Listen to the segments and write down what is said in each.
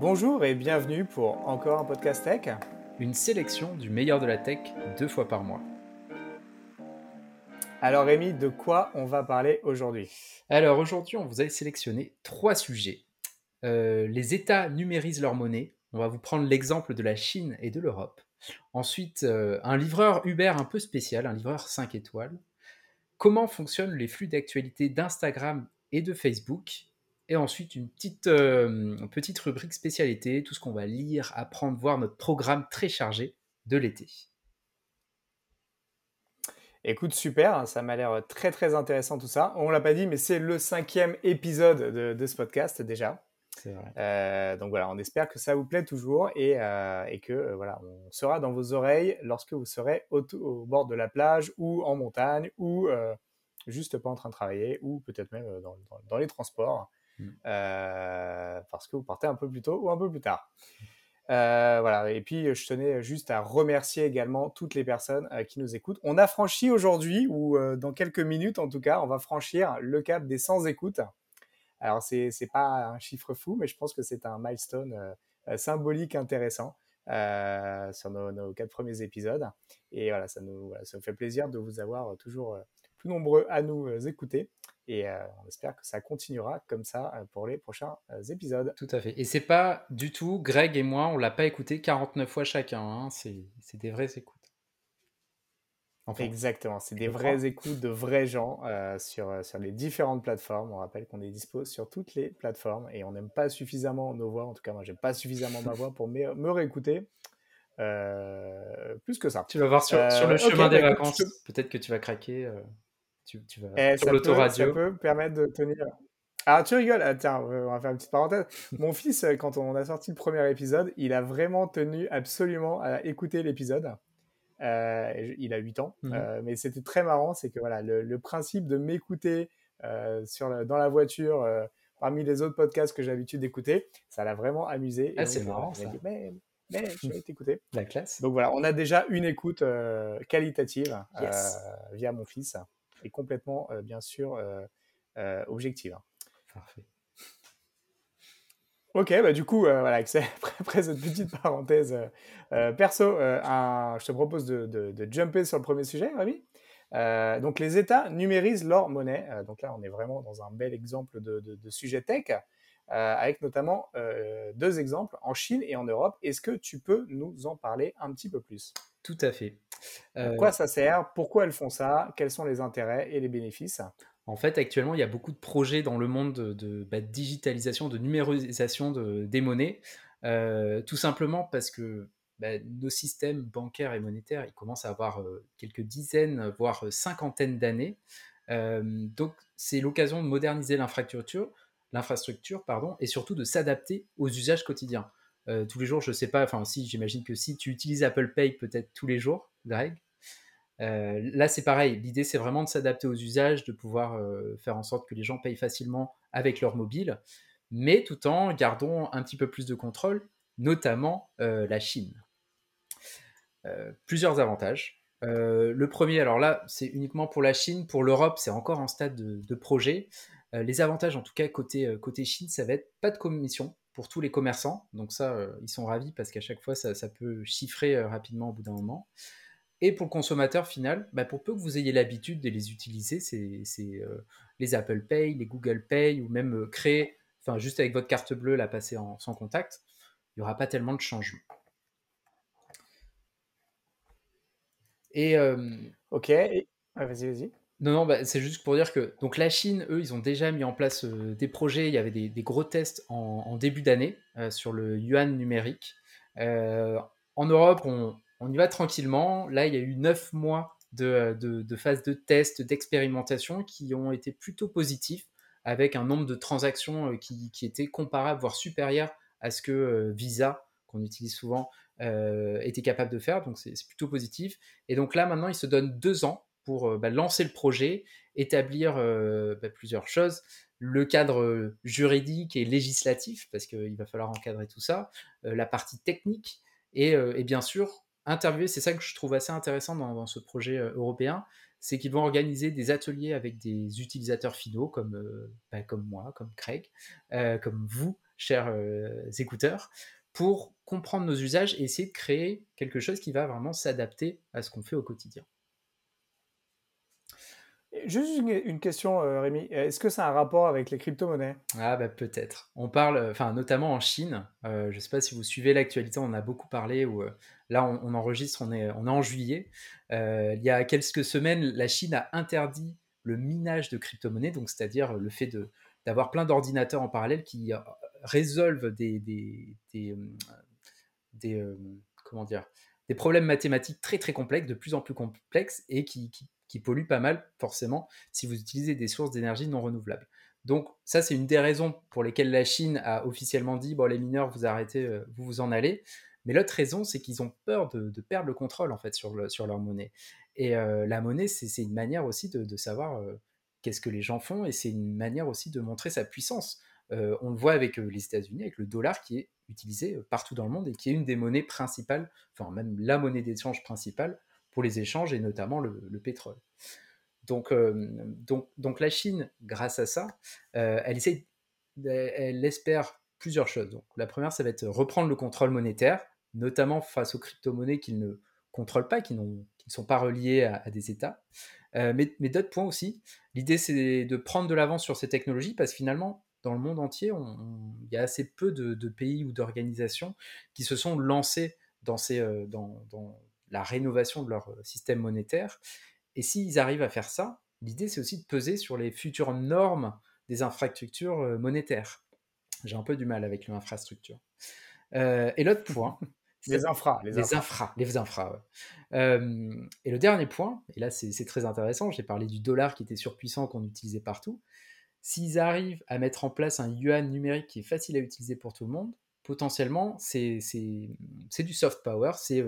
Bonjour et bienvenue pour encore un podcast tech. Une sélection du meilleur de la tech deux fois par mois. Alors Rémi, de quoi on va parler aujourd'hui? Alors aujourd'hui, on vous a sélectionné trois sujets. Euh, les États numérisent leur monnaie. On va vous prendre l'exemple de la Chine et de l'Europe. Ensuite, euh, un livreur Uber un peu spécial, un livreur 5 étoiles. Comment fonctionnent les flux d'actualité d'Instagram et de Facebook? Et ensuite, une petite, euh, petite rubrique spécialité, tout ce qu'on va lire, apprendre, voir notre programme très chargé de l'été. Écoute, super, hein, ça m'a l'air très très intéressant tout ça. On l'a pas dit, mais c'est le cinquième épisode de, ce podcast déjà. C'est vrai. Euh, donc voilà, on espère que ça vous plaît toujours et, euh, et que voilà, on sera dans vos oreilles lorsque vous serez au, bord de la plage ou en montagne ou juste pas en train de travailler ou peut-être même dans, dans les transports. Mm. Euh, parce que vous partez un peu plus tôt ou un peu plus tard. Euh, voilà, et puis je tenais juste à remercier également toutes les personnes euh, qui nous écoutent. On a franchi aujourd'hui, ou dans quelques minutes en tout cas, on va franchir le cap des 100 écoutes. Alors, c'est n'est pas un chiffre fou, mais je pense que c'est un milestone symbolique intéressant sur nos, quatre premiers épisodes. Et voilà, ça nous, ça nous fait plaisir de vous avoir toujours plus nombreux à nous écouter. Et euh, on espère que ça continuera comme ça euh, pour les prochains euh, épisodes. Tout à fait. Et c'est pas du tout, Greg et moi, on l'a pas écouté 49 fois chacun. Hein. C'est des vraies écoutes. Exactement, c'est des vraies écoutes de vrais gens sur, sur les différentes plateformes. On rappelle qu'on est dispo sur toutes les plateformes et on n'aime pas suffisamment nos voix. En tout cas, moi, j'aime pas suffisamment ma voix pour me, me réécouter. plus que ça. Tu vas voir sur, sur le chemin des bah, vacances. Peut-être que tu vas craquer tu, vas eh, sur l'autoradio. Ça peut permettre de tenir. Ah, tu rigoles. Ah, tiens, on va faire une petite parenthèse. Mon fils, euh, quand on a sorti le premier épisode, il a vraiment tenu absolument à écouter l'épisode. Euh, il a 8 ans, mhm. euh, mais c'était très marrant. C'est que voilà, le, principe de m'écouter sur dans la voiture parmi les autres podcasts que j'ai l'habitude d'écouter, ça l'a vraiment amusé. Ah, c'est marrant. Ça. mais, mais je vais t'écouter. La classe. Donc voilà, on a déjà une écoute qualitative via mon fils est complètement, euh, bien sûr, euh, euh, objective. Parfait. Ok, bah du coup, voilà, après, cette petite parenthèse perso, je te propose de, de, jumper sur le premier sujet, Ravi. donc, les États numérisent leur monnaie. donc là, on est vraiment dans un bel exemple de, de sujet tech, avec notamment deux exemples en Chine et en Europe. Est-ce que tu peux nous en parler un petit peu plus? Tout à fait. À quoi ça sert? Pourquoi elles font ça? Quels sont les intérêts et les bénéfices? En fait, actuellement, il y a beaucoup de projets dans le monde de, bah, digitalisation, de numérisation des monnaies, euh, tout simplement parce que bah, nos systèmes bancaires et monétaires, ils commencent à avoir euh, quelques dizaines, voire cinquantaines d'années. Euh, donc, c'est l'occasion de moderniser l'infrastructure, l'infrastructure, pardon, et surtout de s'adapter aux usages quotidiens. tous les jours, je ne sais pas, enfin si, j'imagine que si tu utilises Apple Pay peut-être tous les jours, Greg. Euh, là, c'est pareil. L'idée, c'est vraiment de s'adapter aux usages, de pouvoir euh, faire en sorte que les gens payent facilement avec leur mobile, mais tout en gardant un petit peu plus de contrôle, notamment euh, la Chine. plusieurs avantages. le premier, alors là, c'est uniquement pour la Chine. Pour l'Europe, c'est encore en stade de, projet. les avantages, en tout cas, côté, Chine, ça va être pas de commission pour tous les commerçants. Donc ça, ils sont ravis parce qu'à chaque fois, ça peut chiffrer rapidement au bout d'un moment. Et pour le consommateur final, bah, pour peu que vous ayez l'habitude de les utiliser, c'est euh, les Apple Pay, les Google Pay, ou même euh, créer, enfin juste avec votre carte bleue, la passer en, sans contact, il n'y aura pas tellement de changements. Et euh, ok, vas-y, vas-y. Non, non, bah, c'est juste pour dire que donc la Chine, eux, ils ont déjà mis en place des projets. Il y avait des, gros tests en, en début d'année sur le yuan numérique. en Europe, on, on y va tranquillement. Là, il y a eu neuf mois de, phase de test, d'expérimentation qui ont été plutôt positifs, avec un nombre de transactions euh, qui, était comparable, voire supérieur à ce que euh, Visa, qu'on utilise souvent, euh, était capable de faire. Donc, c'est plutôt positif. Et donc là, maintenant, il se donne deux ans pour bah, lancer le projet, établir bah, plusieurs choses le cadre juridique et législatif, parce qu'il va falloir encadrer tout ça, la partie technique, et, bien sûr interviewer, c'est ça que je trouve assez intéressant dans, ce projet euh, européen, c'est qu'ils vont organiser des ateliers avec des utilisateurs finaux comme, euh, bah, comme moi, comme Craig, euh, comme vous, chers écouteurs, pour comprendre nos usages et essayer de créer quelque chose qui va vraiment s'adapter à ce qu'on fait au quotidien. Juste une question, Rémi. Est-ce que ça a un rapport avec les crypto-monnaies? Ah, bah peut-être. On parle, enfin, notamment en Chine. Je ne sais pas si vous suivez l'actualité, on en a beaucoup parlé. Où, là, on, enregistre, on est, en juillet. il y a quelques semaines, la Chine a interdit le minage de crypto-monnaies, donc c'est-à-dire le fait d'avoir plein d'ordinateurs en parallèle qui résolvent des, des, des, problèmes mathématiques très très complexes, de plus en plus complexes, et qui, qui qui pollue pas mal, forcément, si vous utilisez des sources d'énergie non renouvelables. Donc ça, c'est une des raisons pour lesquelles la Chine a officiellement dit, bon, les mineurs, vous arrêtez, euh, vous vous en allez. Mais l'autre raison, c'est qu'ils ont peur de, perdre le contrôle, en fait, sur, sur leur monnaie. Et euh, la monnaie, c'est une manière aussi de, savoir euh, qu'est-ce que les gens font, et c'est une manière aussi de montrer sa puissance. on le voit avec les États-Unis, avec le dollar qui est utilisé partout dans le monde et qui est une des monnaies principales, enfin même la monnaie d'échange principale pour les échanges et notamment le, pétrole. Donc, euh, donc, donc la Chine, grâce à ça, euh, elle, essaie, elle espère plusieurs choses. Donc, la première, ça va être reprendre le contrôle monétaire, notamment face aux crypto-monnaies qu'ils ne contrôlent pas, qui, ne sont pas reliées à, des États. Euh, mais, d'autres points aussi. L'idée, c'est de prendre de l'avance sur ces technologies parce que finalement, dans le monde entier, il y a assez peu de, pays ou d'organisations qui se sont lancés dans, ces, dans, la rénovation de leur euh, système monétaire. Et s'ils arrivent à faire ça, l'idée c'est aussi de peser sur les futures normes des infrastructures euh, monétaires. J'ai un peu du mal avec l'infrastructure. Euh, et l'autre point, les infras, les, infras. les infras. et le dernier point, et là c'est très intéressant, j'ai parlé du dollar qui était surpuissant qu'on utilisait partout. S'ils arrivent à mettre en place un yuan numérique qui est facile à utiliser pour tout le monde, potentiellement c'est du soft power, c'est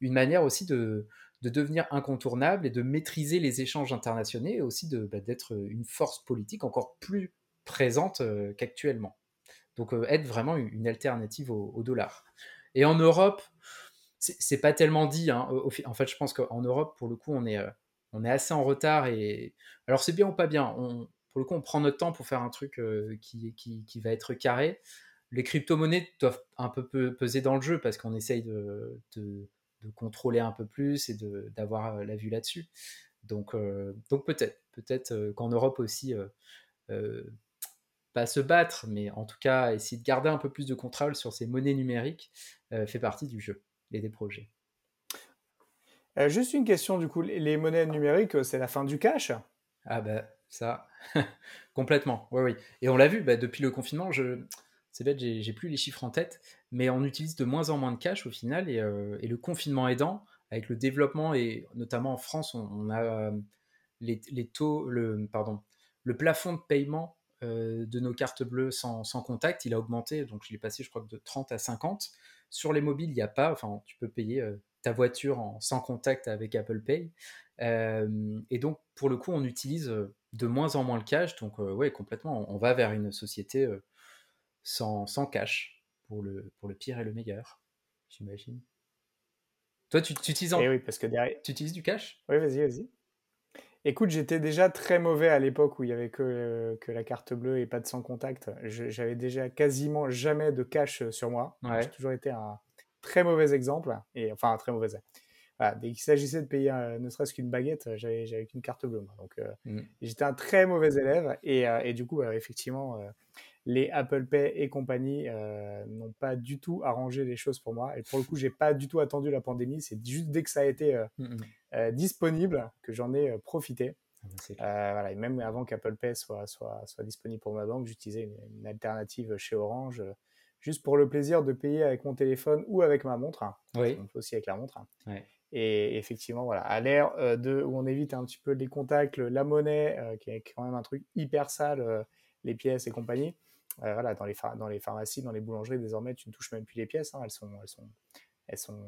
une manière aussi de, devenir incontournable et de maîtriser les échanges internationaux et aussi bah, d'être une force politique encore plus présente euh, qu'actuellement. Donc euh, être vraiment une alternative au, dollar. Et en Europe, c'est pas tellement dit. Hein. En fait, je pense qu'en Europe, pour le coup, on est, euh, on est assez en retard. Et alors, c'est bien ou pas bien. Pour le coup, on prend notre temps pour faire un truc qui, qui, va être carré. Les crypto-monnaies doivent un peu peser dans le jeu parce qu'on essaye de, contrôler un peu plus et d'avoir euh, la vue là-dessus. Donc, euh, peut-être, euh, qu'en Europe aussi, pas se battre, mais en tout cas essayer de garder un peu plus de contrôle sur ces monnaies numériques fait partie du jeu et des projets. juste une question du coup, les monnaies numériques, c'est la fin du cash? Ah bah ça, complètement, oui oui. Et on l'a vu, bah, depuis le confinement, je, c'est bête, j'ai plus les chiffres en tête, mais on utilise de moins en moins de cash au final, et, euh, le confinement aidant, avec le développement, et notamment en France, on, a euh, les, taux, le, pardon, le plafond de paiement euh, de nos cartes bleues sans, contact, il a augmenté, donc je l'ai passé, je crois, de 30 à 50. Sur les mobiles, il n'y a pas, enfin, tu peux payer ta voiture en, sans contact avec Apple Pay. et donc, pour le coup, on utilise de moins en moins le cash, donc, ouais, complètement, on, va vers une société sans, sans cash, pour le, pour le pire et le meilleur, j'imagine. Toi, tu, tu utilises, eh oui, parce que derrière... tu utilises du cash? Oui, vas-y, vas-y. Écoute, j'étais déjà très mauvais à l'époque où il y avait que, que la carte bleue et pas de sans contact. J'avais déjà quasiment jamais de cash sur moi. J'ai toujours été un très mauvais exemple, et enfin un très mauvais. Voilà, dès qu'il s'agissait de payer ne serait-ce qu'une baguette, j'avais qu'une carte bleue. Donc euh, mmh. j'étais un très mauvais élève et, euh, et du coup, effectivement, euh, les Apple Pay et compagnie euh, n'ont pas du tout arrangé les choses pour moi. Et pour le coup, j'ai pas du tout attendu la pandémie. C'est juste dès que ça a été euh, mm, mm. Euh, disponible que j'en ai profité. Ah, voilà, et même avant qu'Apple Pay soit, soit, soit, disponible pour ma banque, j'utilisais une, alternative chez Orange, juste pour le plaisir de payer avec mon téléphone ou avec ma montre. Oui. On peut aussi avec la montre. Et effectivement, voilà, à l'ère de où on évite un petit peu les contacts, la monnaie, qui est quand même un truc hyper sale, les pièces et compagnie. Euh, voilà, dans les, dans les pharmacies, dans les boulangeries, désormais, tu ne touches même plus les pièces. Hein. elles, sont, elles, sont, elles, sont,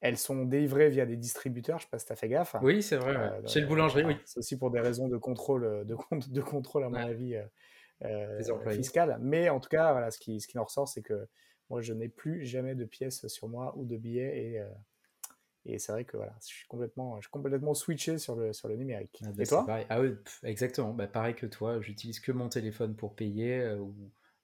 elles sont délivrées via des distributeurs. Je ne sais pas si tu as fait gaffe. Oui, c'est vrai. Euh, Chez le boulangerie, oui. C'est aussi pour des raisons de contrôle, de, de contrôle à mon avis, euh, fiscal. Mais en tout cas, voilà, ce, qui, ce qui en ressort, c'est que moi, je n'ai plus jamais de pièces sur moi ou de billets. Et, et c'est vrai que voilà, je suis complètement, je suis complètement switché sur le, sur le numérique. Ah et toi? Ah oui, exactement. Bah, pareil que toi, j'utilise que mon téléphone pour payer euh, ou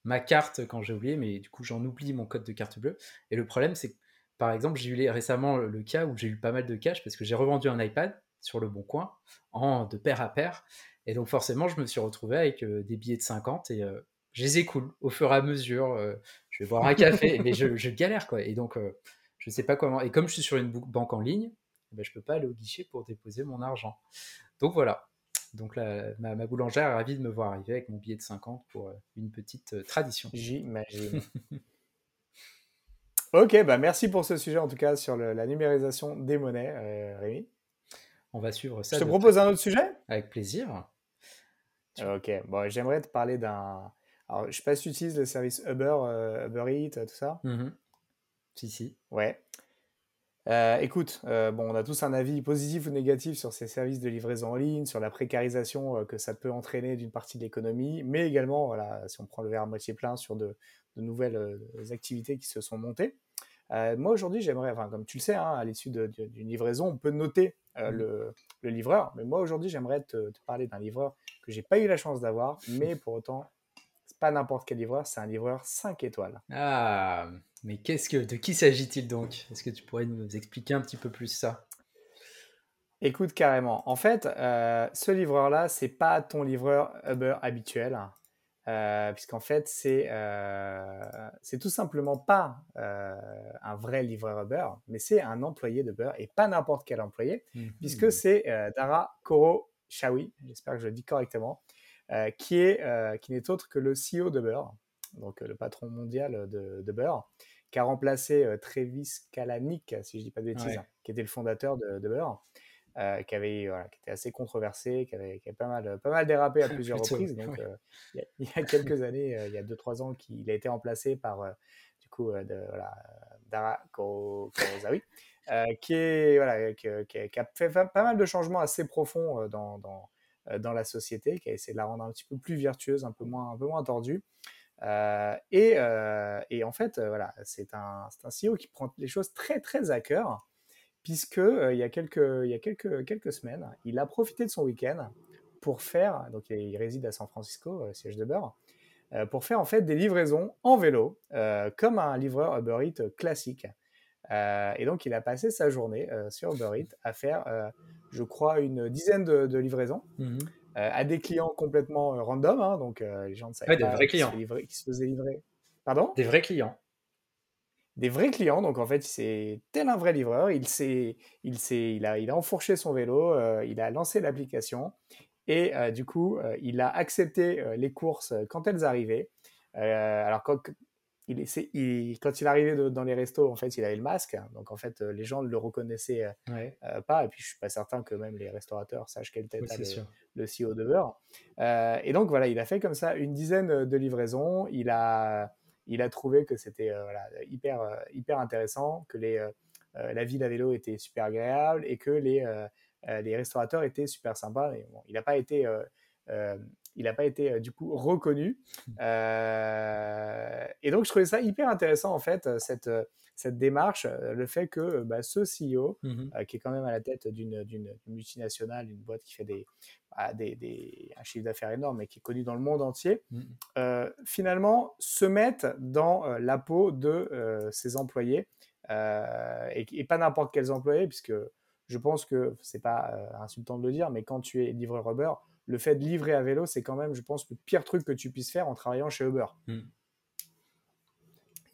ma carte quand j'ai oublié, mais du coup, j'en oublie mon code de carte bleue. Et le problème, c'est que, par exemple, j'ai eu récemment le cas où j'ai eu pas mal de cash parce que j'ai revendu un iPad sur le bon coin en de pair à pair. Et donc, forcément, je me suis retrouvé avec des billets de 50 et je les écoule au fur et à mesure. je vais boire un café, mais je, galère, quoi. Et donc, je ne sais pas comment. Et comme je suis sur une banque en ligne, eh ben, je ne peux pas aller au guichet pour déposer mon argent. Donc voilà. Donc là, ma, boulangère est ravie de me voir arriver avec mon billet de 50 pour euh, une petite euh, tradition. J'imagine. ok, bah merci pour ce sujet en tout cas sur la numérisation des monnaies, euh, Rémi. On va suivre ça. Je te propose un autre sujet? Avec plaisir. Ok, bon, j'aimerais te parler d'un. Alors, je sais pas si tu utilises le service Uber, Uber Eats, tout ça. Mmh si, si. Ouais. Euh, écoute, euh, bon, on a tous un avis positif ou négatif sur ces services de livraison en ligne, sur la précarisation euh, que ça peut entraîner d'une partie de l'économie, mais également, voilà, si on prend le verre à moitié plein, sur de, nouvelles activités qui se sont montées. moi, aujourd'hui, j'aimerais, enfin, comme tu le sais, hein, à l'issue d'une livraison, on peut noter mmh. le, livreur, mais moi, aujourd'hui, j'aimerais te, te, parler d'un livreur que j'ai pas eu la chance d'avoir, mais pour autant, c'est pas n'importe quel livreur, c'est un livreur 5 étoiles. Ah mais qu'est-ce que, de qui s'agit-il donc? Est-ce que tu pourrais nous expliquer un petit peu plus ça? Écoute, carrément. En fait, euh, ce livreur-là, c'est pas ton livreur Uber habituel, euh, puisqu'en fait, c'est euh, c'est tout simplement pas un vrai livreur Uber, mais c'est un employé d'Uber et pas n'importe quel employé, mhm. puisque c'est Dara Koro Shawi, j'espère que je le dis correctement, qui est qui n'est autre que le CEO d'Uber, donc le patron mondial de, de qui a remplacé euh, Travis Kalanick, si je dis pas de bêtises, qui était le fondateur de, de euh, qui, avait, qui était assez controversé, qui avait, pas, mal, pas mal dérapé à plusieurs reprises. Donc, euh, il, y a, quelques années, il y a 2-3 ans, qu'il a été remplacé par du coup, de, voilà, Dara Korozawi, qui, est, voilà, qui, qui, a fait pas mal de changements assez profonds dans, dans, dans la société, qui a essayé de la rendre un petit peu plus virtueuse, un peu moins, un peu moins tordue. Euh, et, euh, et, en fait, euh, voilà, c'est un, CEO qui prend les choses très très à cœur, puisque il y a quelques, semaines, il a profité de son week-end pour faire, donc il réside à San Francisco, siège de beurre, pour faire en fait des livraisons en vélo, comme un livreur Uber Eats classique. et donc il a passé sa journée sur Uber Eats à faire, je crois, une dizaine de, livraisons. Mmh à des clients complètement euh, random, hein, donc euh, les gens ne savaient pas des vrais clients. Qui, se faisaient livrer. Pardon? Des vrais clients. Des vrais clients, donc en fait, c'est tel un vrai livreur. Il, s'est, il, s'est, il, a, il a enfourché son vélo, il a lancé l'application et du coup, il a accepté les courses quand elles arrivaient. alors, quand, il, quand il arrivait dans les restos, en fait, il avait le masque. Donc, en fait, les gens ne le reconnaissaient euh, pas. Et puis, je suis pas certain que même les restaurateurs sachent quelle tête a le, CEO de beurre. Euh, et donc, voilà, il a fait comme ça une dizaine de livraisons. Il a, il a trouvé que c'était euh, hyper, hyper intéressant, que les, la ville à vélo était super agréable et que les, les restaurateurs étaient super sympas. Et, bon, il n'a pas été il n'a pas été euh, du coup reconnu. Mmh. Euh, et donc je trouvais ça hyper intéressant en fait euh, cette cette démarche, le fait que bah, ce CEO, mmh qui est quand même à la tête d'une multinationale, une boîte qui fait des, bah, des, des un chiffre d'affaires énorme et qui est connu dans le monde entier, mmh. finalement se mette dans la peau de ses employés et, et, pas n'importe quels employés, puisque je pense que c'est pas insultant de le dire, mais quand tu es livreur Uber, le fait de livrer à vélo, c'est quand même, je pense, le pire truc que tu puisses faire en travaillant chez Uber. Hmm.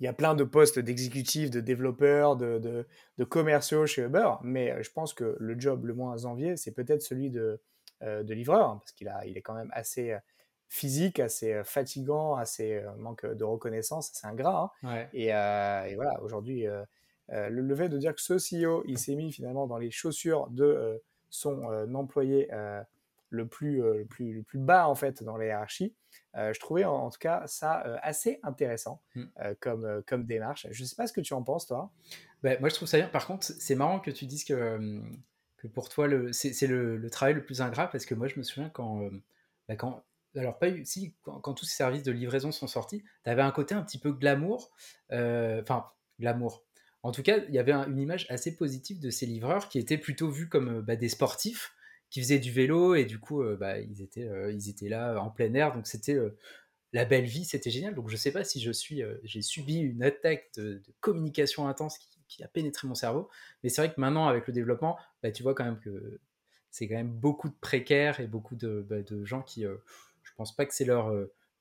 Il y a plein de postes d'exécutifs, de développeurs, de, commerciaux chez Uber, mais euh, je pense que le job le moins envié, c'est peut-être celui de, euh, livreur, hein, parce qu'il il est quand même assez euh, physique, assez fatigant, assez manque de reconnaissance, c'est ingrat. Hein. Et, voilà, aujourd'hui, le, fait de dire que ce CEO, il s'est mis finalement dans les chaussures de son employé le plus, euh, le plus, le plus bas en fait dans la hiérarchie. Euh, je trouvais en, tout cas ça euh, assez intéressant mm. comme, comme démarche. Je ne sais pas ce que tu en penses toi. Ben, moi je trouve ça bien. Par contre, c'est marrant que tu dises que, que pour toi c'est le, le, travail le plus ingrat parce que moi je me souviens quand, bah, quand alors pas si quand, quand, tous ces services de livraison sont sortis, tu avais un côté un petit peu glamour, enfin glamour. En tout cas, il y avait une image assez positive de ces livreurs qui étaient plutôt vus comme bah, des sportifs qui faisaient du vélo et du coup, euh, bah, ils, étaient, euh, ils étaient là en plein air. Donc c'était, euh, la belle vie, c'était génial. Donc je sais pas si je suis, j'ai subi une attaque de, communication intense qui, a pénétré mon cerveau, mais c'est vrai que maintenant avec le développement, bah, tu vois quand même que c'est quand même beaucoup de précaires et beaucoup de, bah, de gens qui, je pense pas que c'est leur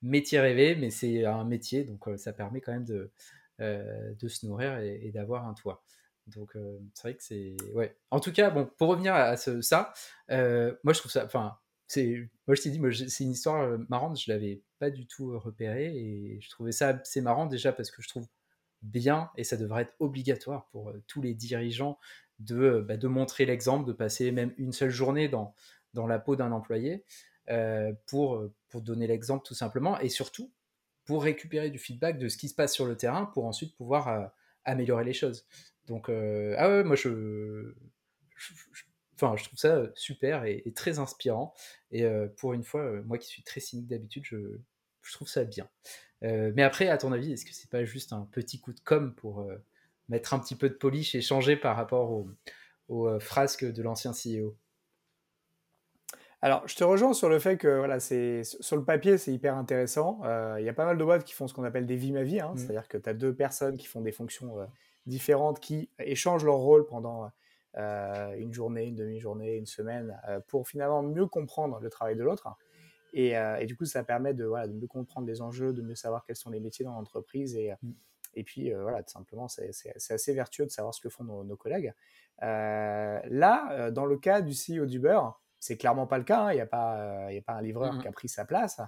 métier rêvé, mais c'est un métier, donc ça permet quand même de, de se nourrir et, d'avoir un toit. Donc c'est vrai que c'est ouais. En tout cas, bon, pour revenir à, ça, moi je trouve ça, enfin, c'est, moi je t'ai dit, c'est une histoire marrante, je l'avais pas du tout repérée et je trouvais ça assez marrant déjà parce que je trouve bien et ça devrait être obligatoire pour tous les dirigeants de, bah, de montrer l'exemple, de passer même une seule journée dans, dans la peau d'un employé pour, pour donner l'exemple tout simplement et surtout pour récupérer du feedback de ce qui se passe sur le terrain pour ensuite pouvoir améliorer les choses. Donc, ah ouais, moi je, enfin, je trouve ça super et, très inspirant. Et pour une fois, moi qui suis très cynique d'habitude, je, je, trouve ça bien. mais après, à ton avis, est-ce que c'est pas juste un petit coup de com pour mettre un petit peu de polish et changer par rapport aux, aux frasques de l'ancien CEO alors, je te rejoins sur le fait que voilà, c'est sur le papier, c'est hyper intéressant. Il y a pas mal de boîtes qui font ce qu'on appelle des vies ma vie, hein. mmh. c'est-à-dire que tu as deux personnes qui font des fonctions différentes, qui échangent leur rôle pendant une journée, une demi-journée, une semaine, pour finalement mieux comprendre le travail de l'autre. Et, du coup, ça permet de, voilà, de mieux comprendre les enjeux, de mieux savoir quels sont les métiers dans l'entreprise. Et, mmh. et puis, voilà, tout simplement, c'est assez vertueux de savoir ce que font nos, nos collègues. là, dans le cas du CEO d'Uber, c'est clairement pas le cas. Hein. Il n'y a, pas, euh, a pas un livreur mmh qui a pris sa place.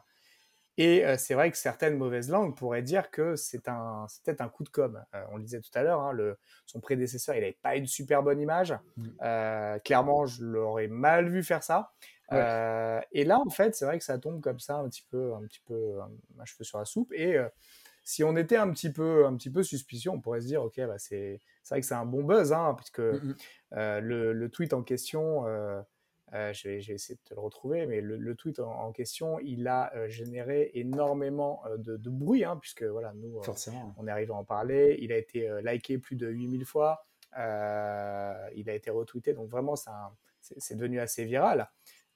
Et euh, c'est vrai que certaines mauvaises langues pourraient dire que c'est un, peut-être un coup de com. Euh, on le disait tout à l'heure, hein, son prédécesseur, il n'avait pas une super bonne image. Mmh. clairement, je l'aurais mal vu faire ça. et là, en fait, c'est vrai que ça tombe comme ça, un petit peu, un petit peu, un, cheveu sur la soupe. Et si on était un petit peu, un petit peu suspicieux, on pourrait se dire, ok, bah c'est, vrai que c'est un bon buzz, hein, puisque mmh le, le, tweet en question euh, je, vais, essayer de te le retrouver, mais le, tweet en, question, il a euh, généré énormément euh, de, bruit, hein, puisque voilà, nous, on est arrivé à en parler. Il a été liké plus de 8000 fois, il a été retweeté, donc vraiment, c'est devenu assez viral.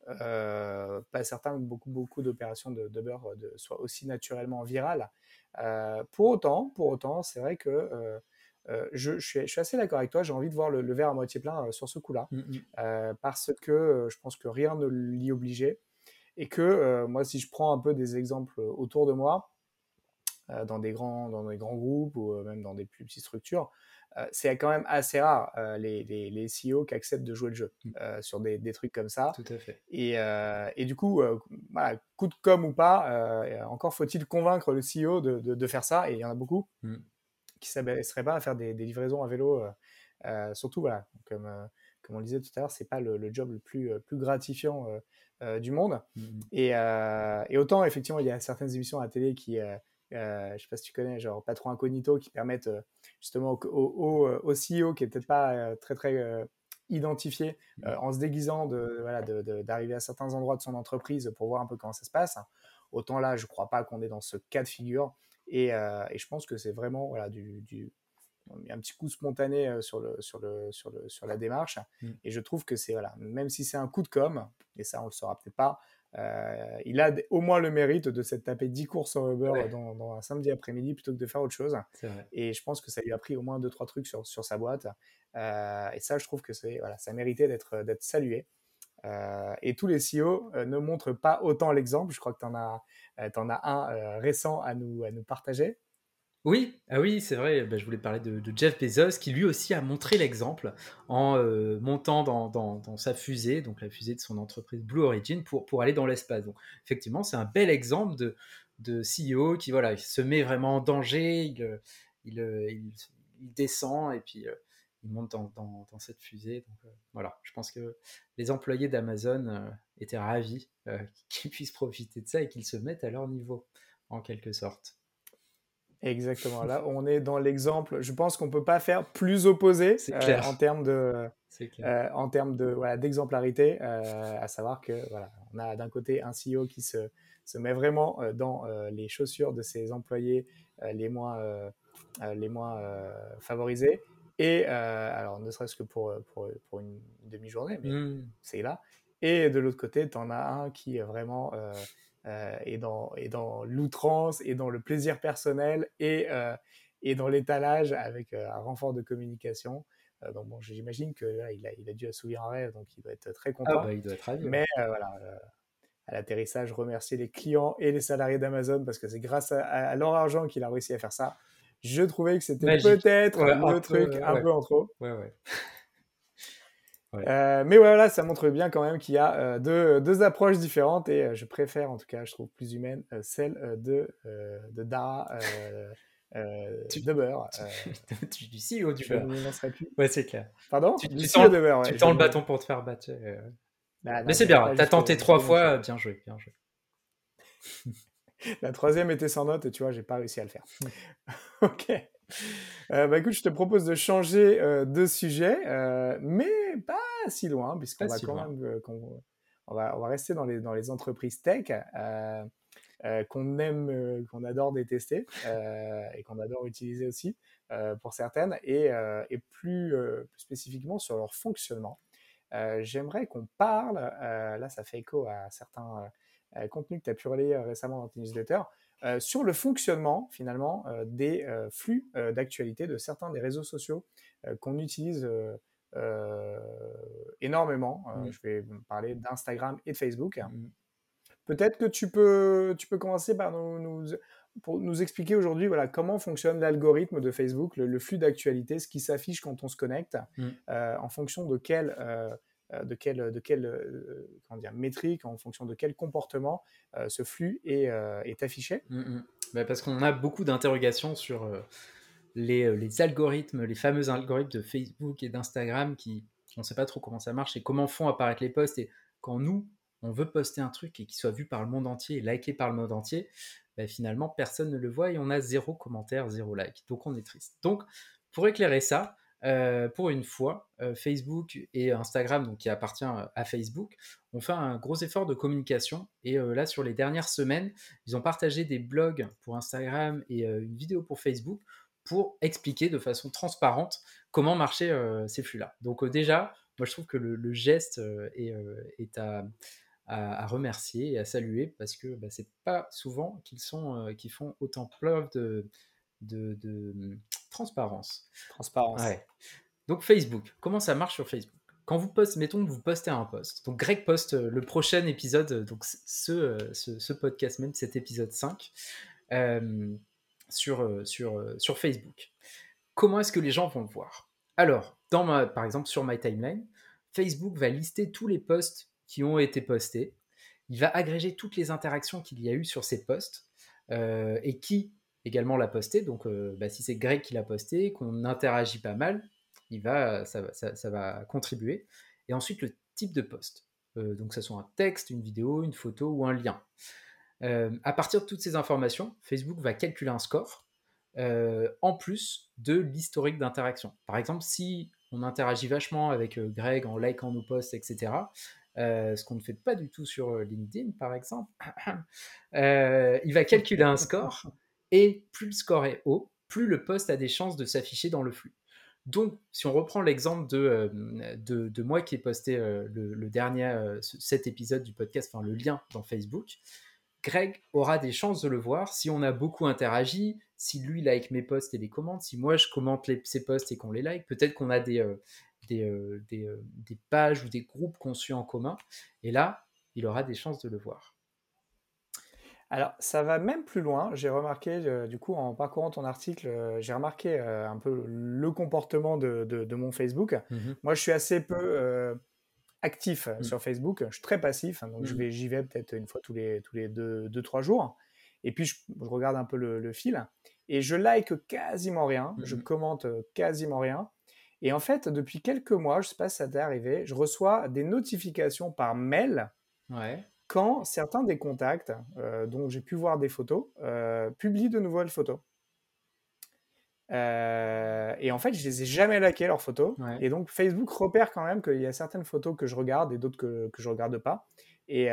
pas certain que beaucoup, beaucoup d'opérations de, de, beurre soient aussi naturellement virales. pour autant, pour autant, c'est vrai que euh, je, suis, assez d'accord avec toi, j'ai envie de voir le, verre à moitié plein euh, sur ce coup-là, mmh, mmh. Euh, parce que je pense que rien ne l'y obligeait, et que moi, si je prends un peu des exemples autour de moi, dans, des grands, dans des grands groupes ou même dans des plus petites structures, c'est quand même assez rare les, les, les, CEO qui acceptent de jouer le jeu mmh. sur des, des, trucs comme ça. Tout à fait. Et, et du coup, voilà, coup de com ou pas, encore faut-il convaincre le CEO de, de, de, faire ça, et il y en a beaucoup qui s'abaisserait pas à faire des, livraisons à vélo. Euh, euh, surtout, voilà, comme, euh, comme on le disait tout à l'heure, c'est pas le, job le plus, plus gratifiant du monde. Mmh et, et, autant, effectivement, il y a certaines émissions à la télé qui, euh, je sais pas si tu connais, genre Patron Incognito, qui permettent justement au, au, au, CEO qui est peut-être pas très très identifié mmh. en se déguisant de voilà d'arriver à certains endroits de son entreprise pour voir un peu comment ça se passe. Autant là, je crois pas qu'on est dans ce cas de figure. Euh, et, je pense que c'est vraiment voilà, du, du, un petit coup spontané euh, sur, le, sur, le, sur, le, sur la démarche. Mm. Et je trouve que c'est, voilà, même si c'est un coup de com, et ça on le saura peut-être pas, euh, il a au moins le mérite de s'être tapé 10 courses en Uber dans, un samedi après-midi plutôt que de faire autre chose. Et je pense que ça lui a pris au moins 2-3 trucs sur, sur sa boîte. et ça, je trouve que c'est, voilà, ça méritait d'être, d'être salué. Euh, et tous les CEO euh, ne montrent pas autant l'exemple. Je crois que tu en, as, euh, en as un récent à nous, à nous partager. Oui, ah oui, c'est vrai. Bah, je voulais parler de, Jeff Bezos, qui lui aussi a montré l'exemple en montant dans, sa fusée, donc la fusée de son entreprise Blue Origin, pour, pour aller dans l'espace. Donc, effectivement, c'est un bel exemple de, de CEO qui voilà, il se met vraiment en danger, il descend et puis ils montent dans, cette fusée. Donc, euh, voilà, je pense que les employés d'Amazon euh, étaient ravis euh, qu'ils puissent profiter de ça et qu'ils se mettent à leur niveau, en quelque sorte. Exactement. Là, on est dans l'exemple. Je pense qu'on peut pas faire plus opposé en termes de, en termes de voilà, d'exemplarité, à savoir que voilà, on a d'un côté un CEO qui se, se met vraiment dans les chaussures de ses employés les moins les moins favorisés et euh, alors, ne serait-ce que pour, pour, pour une demi-journée, mais mmh. c'est là. Et de l'autre côté, tu en as un qui vraiment euh, et dans, et dans l'outrance, et dans le plaisir personnel, et, et dans l'étalage avec un renfort de communication. donc bon, j'imagine qu'il a, il a dû assouvir un rêve, donc il doit être très ah, content. bah, il doit être ravi. Mais voilà, à l'atterrissage, remercier les clients et les salariés d'Amazon parce que c'est grâce à, leur argent qu'il a réussi à faire ça. Je trouvais que c'était peut-être un truc un peu en trop. Ouais. Euh, mais voilà, ça montre bien quand même qu'il y a euh, deux, deux, approches différentes et euh, je préfère, en tout cas, je trouve plus humaine, celle de, de Dara. tu, de beurre. tu, du CEO du beurre. Ouais, c'est clair. Pardon? Tu, tu tends, de beurre, tu tends le bâton pour te faire battre. Bah, mais c'est bien, t'as tenté trois fois, bien joué, bien joué. La troisième était sans note, et tu vois, j'ai pas réussi à le faire. ok. Euh, bah écoute, je te propose de changer euh, de sujet, euh, mais pas si loin, puisqu'on va quand même, on, va, on va rester dans les, dans les entreprises tech qu'on aime, qu'on adore détester et qu'on adore utiliser aussi pour certaines, et, et plus, plus, spécifiquement sur leur fonctionnement. J'aimerais qu'on parle, là ça fait écho à certains contenus que tu as pu relayer récemment dans tes newsletters, euh, sur le fonctionnement finalement euh, des euh, flux d'actualité de certains des réseaux sociaux qu'on utilise énormément. Mmh. Je vais parler d'Instagram et de Facebook. Mmh. Peut-être que tu peux, tu peux commencer par nous, pour nous expliquer aujourd'hui voilà, comment fonctionne l'algorithme de Facebook, le, flux d'actualité, ce qui s'affiche quand on se connecte, mmh. en fonction de quel euh, de quelle, de quelle euh, comment dire, métrique, en fonction de quel comportement euh, ce flux est, affiché. Mm, mm. Bah, parce qu'on a beaucoup d'interrogations sur les, les, algorithmes, les fameux algorithmes de Facebook et d'Instagram qui, on ne sait pas trop comment ça marche et comment font apparaître les posts. Et quand nous, on veut poster un truc et qu'il soit vu par le monde entier et liké par le monde entier, bah, finalement, personne ne le voit et on a zéro commentaire, zéro like. Donc, on est triste. Donc, pour éclairer ça, euh, pour une fois, euh, Facebook et Instagram, donc qui appartient à Facebook, ont fait un gros effort de communication. Et euh, là, sur les dernières semaines, ils ont partagé des blogs pour Instagram et une vidéo pour Facebook pour expliquer de façon transparente comment marchaient ces flux-là. Donc déjà, moi je trouve que le, geste est, à, remercier et à saluer parce que bah, c'est pas souvent qu'ils sont font autant preuve de transparence. Transparence. Donc Facebook, comment ça marche sur Facebook? Quand vous postez, mettons que vous postez un post, donc Greg poste euh, le prochain épisode, euh, donc ce, euh, ce, ce podcast même, cet épisode 5, sur, sur, sur Facebook. Comment est-ce que les gens vont le voir? Alors, dans ma, par exemple sur My Timeline, Facebook va lister tous les posts qui ont été postés, il va agréger toutes les interactions qu'il y a eu sur ces posts et qui également l'a posté. Donc, euh, bah, si c'est Greg qui l'a posté, qu'on interagit pas mal, il va, ça, ça, va contribuer. Et ensuite, le type de post. Euh, donc, ce soit un texte, une vidéo, une photo ou un lien. Euh, à partir de toutes ces informations, Facebook va calculer un score en plus de l'historique d'interaction. Par exemple, si on interagit vachement avec Greg en likant nos posts, etc., ce qu'on ne fait pas du tout sur LinkedIn, par exemple, il va calculer un score et plus le score est haut, plus le poste a des chances de s'afficher dans le flux. Donc, si on reprend l'exemple de, euh, de, moi qui ai posté euh, le, dernier, euh, cet épisode du podcast, enfin le lien dans Facebook, Greg aura des chances de le voir si on a beaucoup interagi, si lui like mes posts et les commente, si moi je commente les, ses posts et qu'on les like, peut-être qu'on a des, des, des, des, pages ou des groupes suit en commun, et là, il aura des chances de le voir. Alors, ça va même plus loin. J'ai remarqué, euh, du coup, en parcourant ton article, euh, j'ai remarqué euh, un peu le comportement de, mon Facebook. Mmh Moi, je suis assez peu actif mmh. sur Facebook. Je suis très passif, hein, donc je vais, j'y vais peut-être une fois tous les, tous les deux, deux, trois jours. Et puis, je, regarde un peu le, fil. Et je like quasiment rien. Je commente quasiment rien. Et en fait, depuis quelques mois, je ne sais pas si ça t'est arrivé, je reçois des notifications par mail. Ouais quand certains des contacts euh, dont j'ai pu voir des photos euh, publient de nouvelles photos. Euh, et en fait, je les ai jamais likées leurs photos. Et donc Facebook repère quand même qu'il y a certaines photos que je regarde et d'autres que, que je regarde pas. Et,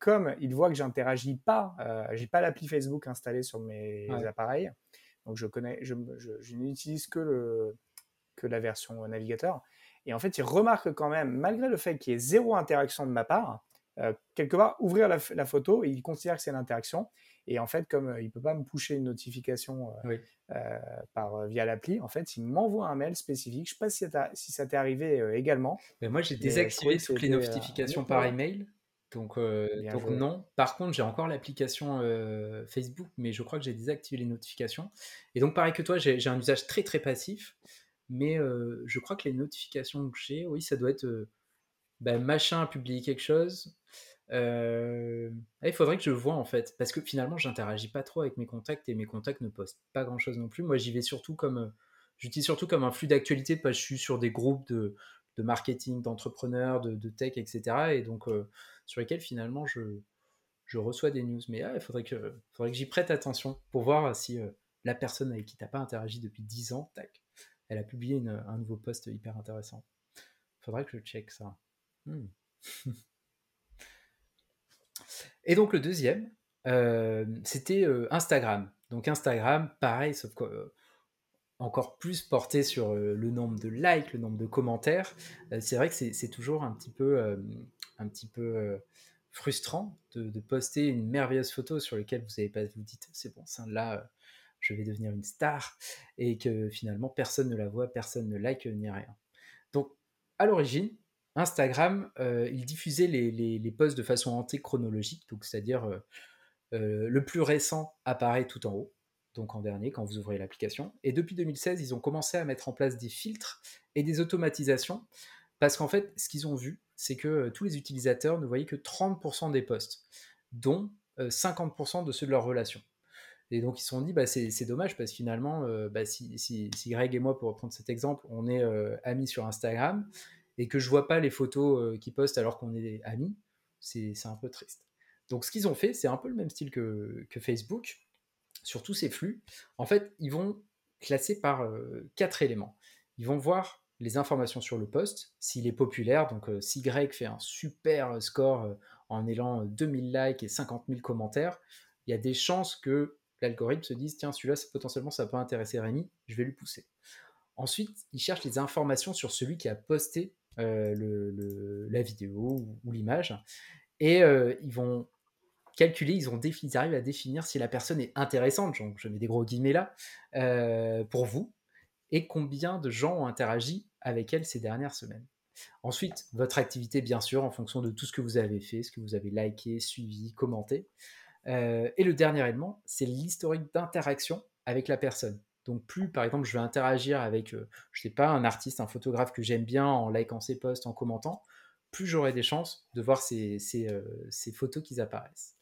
comme il voit que j'interagis pas, j'ai pas l'appli Facebook installée sur mes appareils, donc je connais, je, je, n'utilise que le que la version navigateur. Et en fait, il remarque quand même, malgré le fait qu'il y ait zéro interaction de ma part, quelque part ouvrir la, photo et il considère que c'est l'interaction. Et en fait, comme il ne peut pas me pusher une notification par, via l'appli, en fait, il m'envoie un mail spécifique. Je ne sais pas si, ça t'est arrivé également. Mais moi, j'ai désactivé toutes les notifications par email. Donc, donc non. Par contre, j'ai encore l'application Facebook, mais je crois que j'ai désactivé les notifications. Et donc, pareil que toi, j'ai un usage très très passif. Mais je crois que les notifications que j'ai, oui, ça doit être bah, machin a publié quelque chose. il faudrait que je vois en fait, parce que finalement, j'interagis pas trop avec mes contacts et mes contacts ne postent pas grand chose non plus. Moi, j'y vais surtout comme, j'utilise surtout comme un flux d'actualité parce que je suis sur des groupes de, de marketing, d'entrepreneurs, de, tech, etc. Et donc, sur lesquels finalement je, je reçois des news. Mais ah, il faudrait que, faudrait que j'y prête attention pour voir si la personne avec qui tu n'as pas interagi depuis 10 ans, tac, elle a publié un nouveau post hyper intéressant. Faudrait que je check ça. Hmm. Et donc le deuxième, c'était Instagram. Donc Instagram, pareil, sauf que encore plus porté sur le nombre de likes, le nombre de commentaires. c'est vrai que c'est toujours un petit peu, frustrant de, poster une merveilleuse photo sur laquelle vous avez pas, vous dites c'est bon, ça là, je vais devenir une star, et que finalement personne ne la voit, personne ne like ni rien. Donc à l'origine, Instagram, il diffusait les, posts de façon antéchronologique, c'est-à-dire le plus récent apparaît tout en haut donc en dernier, quand vous ouvrez l'application. Et depuis 2016, ils ont commencé à mettre en place des filtres et des automatisations, parce qu'en fait, ce qu'ils ont vu, c'est que euh, tous les utilisateurs ne voyaient que 30% des posts, dont 50% euh, de ceux de leur relation. Et donc ils se sont dit, bah, c'est dommage parce que finalement, euh, bah, si, Greg et moi, pour reprendre cet exemple, on est amis sur Instagram et que je vois pas les photos qu'ils postent alors qu'on est amis, c'est un peu triste. Donc ce qu'ils ont fait, c'est un peu le même style que, que Facebook sur tous ces flux, en fait, ils vont classer par euh, quatre éléments. Ils vont voir les informations sur le poste, s'il est populaire, donc euh, si Greg fait un super score euh, en ayant 2000 likes et 50 000 commentaires, il y a des chances que l'algorithme se dise tiens, celui-là, potentiellement, ça peut intéresser Rémi, je vais lui pousser. Ensuite, ils cherchent les informations sur celui qui a posté la vidéo ou, l'image, et ils vont calculer, ils, ont arrivent à définir si la personne est intéressante, je mets des gros guillemets là, euh, pour vous, et combien de gens ont interagi avec elle ces dernières semaines. Ensuite, votre activité, bien sûr, en fonction de tout ce que vous avez fait, ce que vous avez liké, suivi, commenté. Euh, et le dernier élément, c'est l'historique d'interaction avec la personne. Donc plus, par exemple, je vais interagir avec, euh, je sais pas, un artiste, un photographe que j'aime bien en likant ses posts, en commentant, plus j'aurai des chances de voir ces, euh, ces, photos qui apparaissent.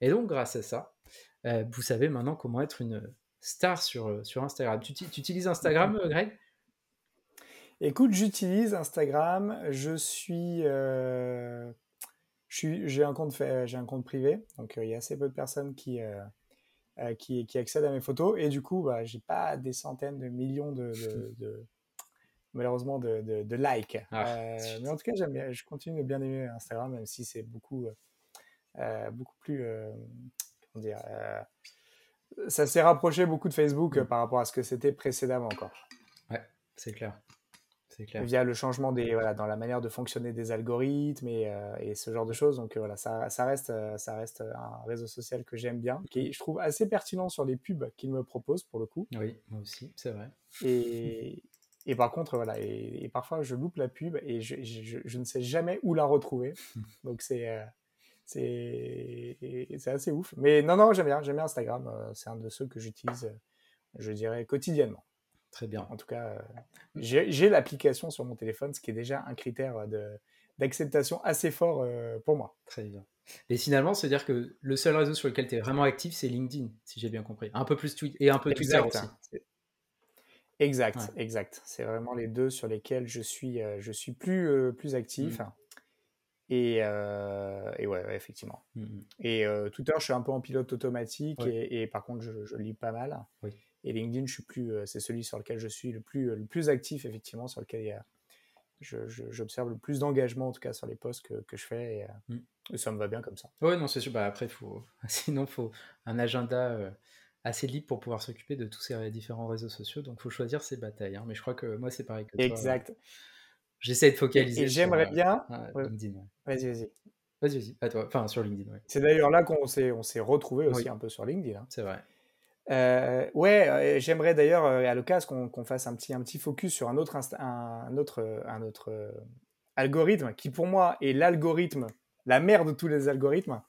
Et donc, grâce à ça, euh, vous savez maintenant comment être une star sur, euh, sur Instagram. Tu, tu utilises Instagram, Greg? Écoute, j'utilise Instagram. Je suis, j'ai un compte, j'ai un compte privé, donc il y a assez peu de personnes qui, qui, qui, accèdent à mes photos, et du coup, bah, j'ai pas des centaines de millions de, de, malheureusement de, de, likes. Ah, euh, mais en tout cas, j'aime je continue de bien aimer Instagram, même si c'est beaucoup, euh, euh, beaucoup plus, comment dire, ça s'est rapproché beaucoup de Facebook mm. par rapport à ce que c'était précédemment encore. Ouais, c'est clair. Clair. Via le changement des, voilà, dans la manière de fonctionner des algorithmes et, et ce genre de choses. Donc voilà, ça, ça, reste, ça reste un réseau social que j'aime bien, qui je trouve assez pertinent sur les pubs qu'il me propose pour le coup. Oui, moi aussi, c'est vrai. Et, Et par contre, voilà, et, parfois je loupe la pub et je, je, je, ne sais jamais où la retrouver. Donc c'est euh, c'est assez ouf. Mais non, non, j'aime bien, j'aime bien Instagram. Euh, c'est un de ceux que j'utilise, je dirais, quotidiennement. Très bien. En tout cas, euh, j'ai l'application sur mon téléphone, ce qui est déjà un critère d'acceptation assez fort pour moi. Très bien. Et finalement, c'est-à-dire que le seul réseau sur lequel tu es vraiment actif, c'est LinkedIn, si j'ai bien compris. Un peu plus tweet et un peu Twitter aussi. Exact, exact. C'est vraiment les deux sur lesquels je suis, euh, je suis plus, euh, plus actif. Mmh. Et, euh, et ouais, effectivement. Mmh, mmh. Et Twitter, je suis un peu en pilote automatique et, par contre, je, lis pas mal. Et LinkedIn, je suis plus, c'est celui sur lequel je suis le plus, le plus actif, effectivement, sur lequel il y a, j'observe le plus d'engagement, en tout cas, sur les posts que, que je fais. Et, ça me va bien comme ça. Oui, non, c'est sûr. Bah, après, faut... sinon, il faut un agenda assez libre pour pouvoir s'occuper de tous ces différents réseaux sociaux. Donc, il faut choisir ses batailles. Hein. Mais je crois que moi, c'est pareil que toi. Exact. J'essaie de focaliser. Et, j'aimerais euh, bien. Vas-y, vas-y. Vas-y, vas-y, à toi. Enfin, sur LinkedIn, ouais. C'est d'ailleurs là qu'on s'est, on s'est retrouvé aussi un peu sur LinkedIn. Hein. C'est vrai. Euh, ouais, j'aimerais d'ailleurs à l'occasion qu'on fasse un petit, un petit focus sur un autre, un autre, un autre algorithme qui pour moi est l'algorithme, la mère de tous les algorithmes.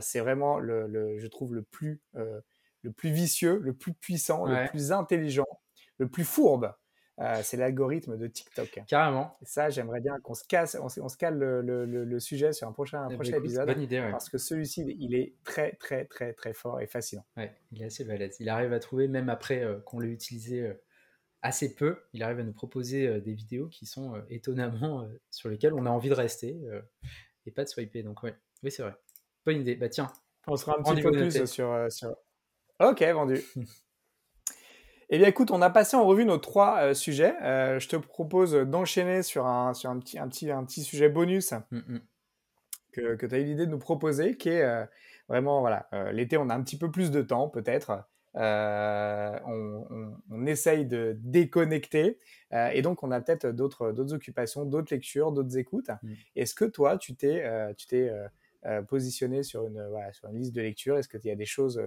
c'est vraiment, le, le, je trouve, le plus, le plus vicieux, le plus puissant, le plus intelligent, le plus fourbe. Euh, c'est l'algorithme de TikTok. Carrément. Et ça, j'aimerais bien qu'on se casse, on, se cale le, le, le, sujet sur un prochain, un eh ben, épisode. Bonne idée, Parce que celui-ci, il est très, très, très, très fort et fascinant. Ouais, il est assez balèze. Il arrive à trouver, même après euh, qu'on l'ait utilisé euh, assez peu, il arrive à nous proposer des vidéos qui sont étonnamment sur lesquelles on a envie de rester et pas de swiper. Donc, ouais, oui, c'est vrai. Bonne idée. Bah, tiens. On sera un petit peu plus sur, sur. Ok, vendu. Eh bien, écoute, on a passé en revue nos trois euh, sujets. Euh, je te propose d'enchaîner sur, un, sur un, petit, un, petit, un petit sujet bonus mm, mm. que, que tu as eu l'idée de nous proposer, qui est euh, vraiment, voilà, l'été, on a un petit peu plus de temps, peut-être. On, on, essaye de déconnecter et donc on a peut-être d'autres, d'autres occupations, d'autres lectures, d'autres écoutes. Mm. Est-ce que toi, tu t'es, tu t'es positionné sur une, voilà, sur une liste de lecture? Est-ce qu'il y a des choses,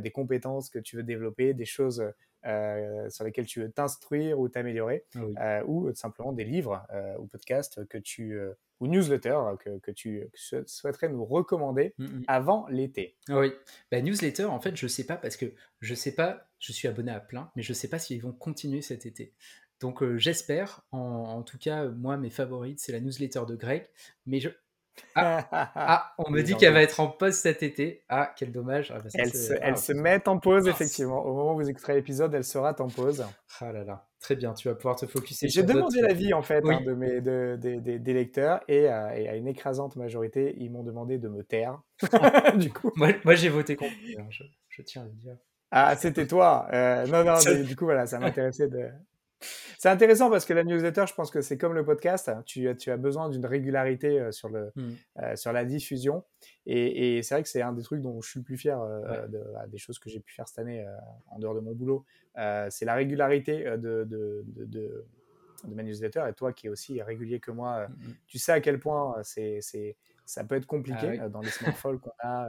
des compétences que tu veux développer, des choses sur lesquels tu veux t'instruire ou t'améliorer, euh, ou simplement des livres euh, ou podcasts que tu ou newsletters que, que tu souhaiterais nous recommander mmh, mmh. avant l'été. Oui, bah, newsletter, en fait, je sais pas parce que je sais pas, je suis abonné à plein, mais je sais pas s'ils vont continuer cet été. Donc j'espère, en, en, tout cas, moi, mes favorites, c'est la newsletter de Greg, mais je, ah, ah, on me dit qu'elle va être en pause cet été. Ah, quel dommage. Ah, bah, elle, se, elle se, met en pause, effectivement. Au moment où vous écouterez l'épisode, elle sera en pause. Ah là là, très bien. Tu vas pouvoir te focuser. J'ai demandé l'avis, en fait, hein, de mes, de, des lecteurs et, et, à une écrasante majorité, ils m'ont demandé de me taire. du coup. Moi, moi j'ai voté contre. Je, je, tiens à le dire. Ah, c'était toi. Euh, non, non, du coup, voilà, ça m'intéressait de, c'est intéressant parce que la newsletter, je pense que c'est comme le podcast. Tu, tu as besoin d'une régularité euh, sur, le, mmh. euh, sur la diffusion. Et, et c'est vrai que c'est un des trucs dont je suis le plus fier euh, de, des choses que j'ai pu faire cette année en dehors de mon boulot. c'est la régularité de, de, ma newsletter. Et toi qui es aussi régulier que moi, mmh, mmh. tu sais à quel point c'est, c'est, ça peut être compliqué ah dans les folles qu'on a